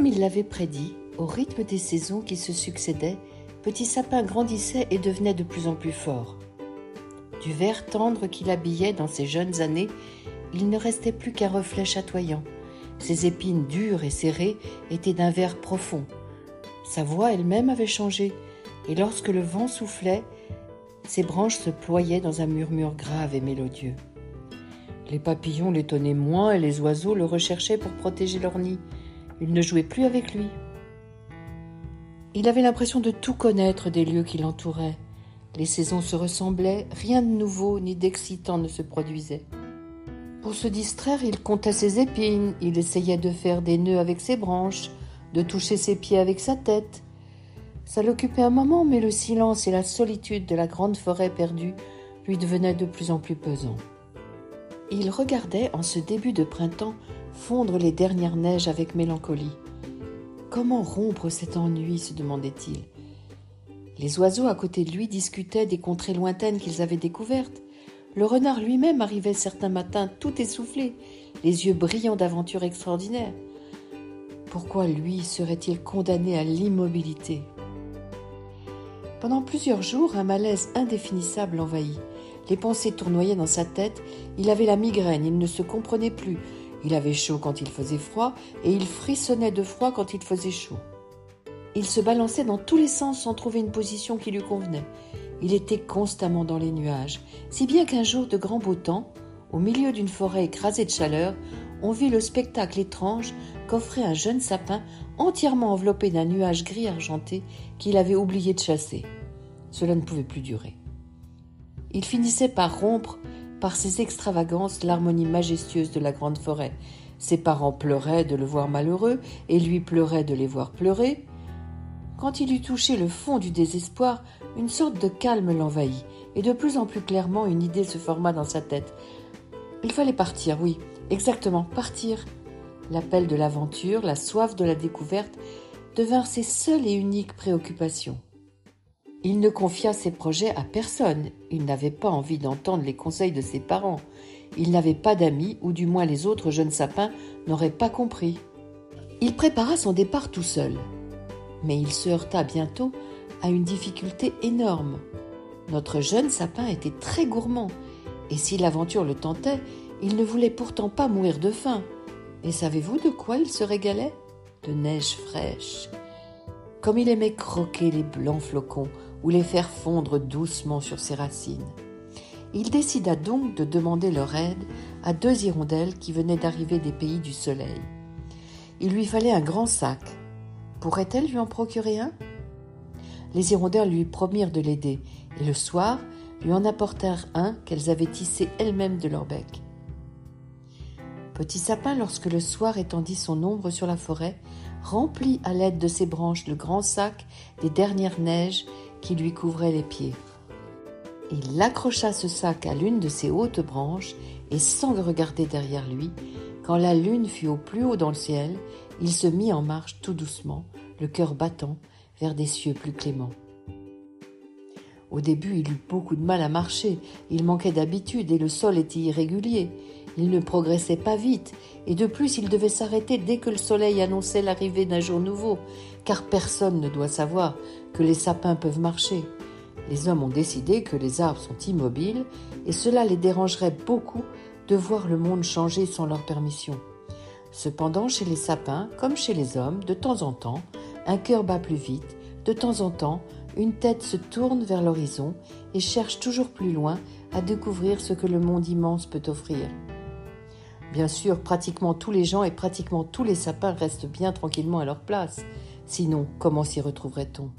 comme il l'avait prédit, au rythme des saisons qui se succédaient, Petit Sapin grandissait et devenait de plus en plus fort. Du vert tendre qui l'habillait dans ses jeunes années, il ne restait plus qu'un reflet chatoyant. Ses épines dures et serrées étaient d'un vert profond. Sa voix elle-même avait changé, et lorsque le vent soufflait, ses branches se ployaient dans un murmure grave et mélodieux. Les papillons l'étonnaient moins et les oiseaux le recherchaient pour protéger leur nid. Ils ne jouaient plus avec lui. Il avait l'impression de tout connaître des lieux qui l'entouraient. Les saisons se ressemblaient, rien de nouveau ni d'excitant ne se produisait. Pour se distraire, il comptait ses épines, il essayait de faire des nœuds avec ses branches, de toucher ses pieds avec sa tête. Ça l'occupait un moment, mais le silence et la solitude de la grande forêt perdue lui devenaient de plus en plus pesants. Il regardait, en ce début de printemps, fondre les dernières neiges avec mélancolie. Comment rompre cet ennui se demandait-il. Les oiseaux à côté de lui discutaient des contrées lointaines qu'ils avaient découvertes. Le renard lui-même arrivait certains matins tout essoufflé, les yeux brillants d'aventures extraordinaires. Pourquoi lui serait-il condamné à l'immobilité? Pendant plusieurs jours, un malaise indéfinissable l'envahit. Les pensées tournoyaient dans sa tête, il avait la migraine, il ne se comprenait plus, il avait chaud quand il faisait froid et il frissonnait de froid quand il faisait chaud. Il se balançait dans tous les sens sans trouver une position qui lui convenait. Il était constamment dans les nuages, si bien qu'un jour de grand beau temps, au milieu d'une forêt écrasée de chaleur, on vit le spectacle étrange qu'offrait un jeune sapin entièrement enveloppé d'un nuage gris argenté qu'il avait oublié de chasser. Cela ne pouvait plus durer. Il finissait par rompre par ses extravagances l'harmonie majestueuse de la grande forêt. Ses parents pleuraient de le voir malheureux, et lui pleurait de les voir pleurer. Quand il eut touché le fond du désespoir, une sorte de calme l'envahit, et de plus en plus clairement une idée se forma dans sa tête. Il fallait partir, oui, exactement, partir. L'appel de l'aventure, la soif de la découverte devinrent ses seules et uniques préoccupations. Il ne confia ses projets à personne. Il n'avait pas envie d'entendre les conseils de ses parents. Il n'avait pas d'amis, ou du moins les autres jeunes sapins n'auraient pas compris. Il prépara son départ tout seul. Mais il se heurta bientôt à une difficulté énorme. Notre jeune sapin était très gourmand, et si l'aventure le tentait, il ne voulait pourtant pas mourir de faim. Et savez-vous de quoi il se régalait? De neige fraîche. Comme il aimait croquer les blancs flocons ou les faire fondre doucement sur ses racines. Il décida donc de demander leur aide à deux hirondelles qui venaient d'arriver des pays du soleil. Il lui fallait un grand sac. Pourrait-elle lui en procurer un? Les hirondelles lui promirent de l'aider, et le soir lui en apportèrent un qu'elles avaient tissé elles-mêmes de leur bec. Petit sapin, lorsque le soir étendit son ombre sur la forêt, remplit à l'aide de ses branches le grand sac des dernières neiges qui lui couvrait les pieds. Il accrocha ce sac à l'une de ses hautes branches et sans regarder derrière lui, quand la lune fut au plus haut dans le ciel, il se mit en marche tout doucement, le cœur battant, vers des cieux plus cléments. Au début, il eut beaucoup de mal à marcher, il manquait d'habitude et le sol était irrégulier. Il ne progressait pas vite, et de plus il devait s'arrêter dès que le soleil annonçait l'arrivée d'un jour nouveau, car personne ne doit savoir que les sapins peuvent marcher. Les hommes ont décidé que les arbres sont immobiles, et cela les dérangerait beaucoup de voir le monde changer sans leur permission. Cependant, chez les sapins, comme chez les hommes, de temps en temps, un cœur bat plus vite, de temps en temps, une tête se tourne vers l'horizon et cherche toujours plus loin à découvrir ce que le monde immense peut offrir. Bien sûr, pratiquement tous les gens et pratiquement tous les sapins restent bien tranquillement à leur place. Sinon, comment s'y retrouverait-on?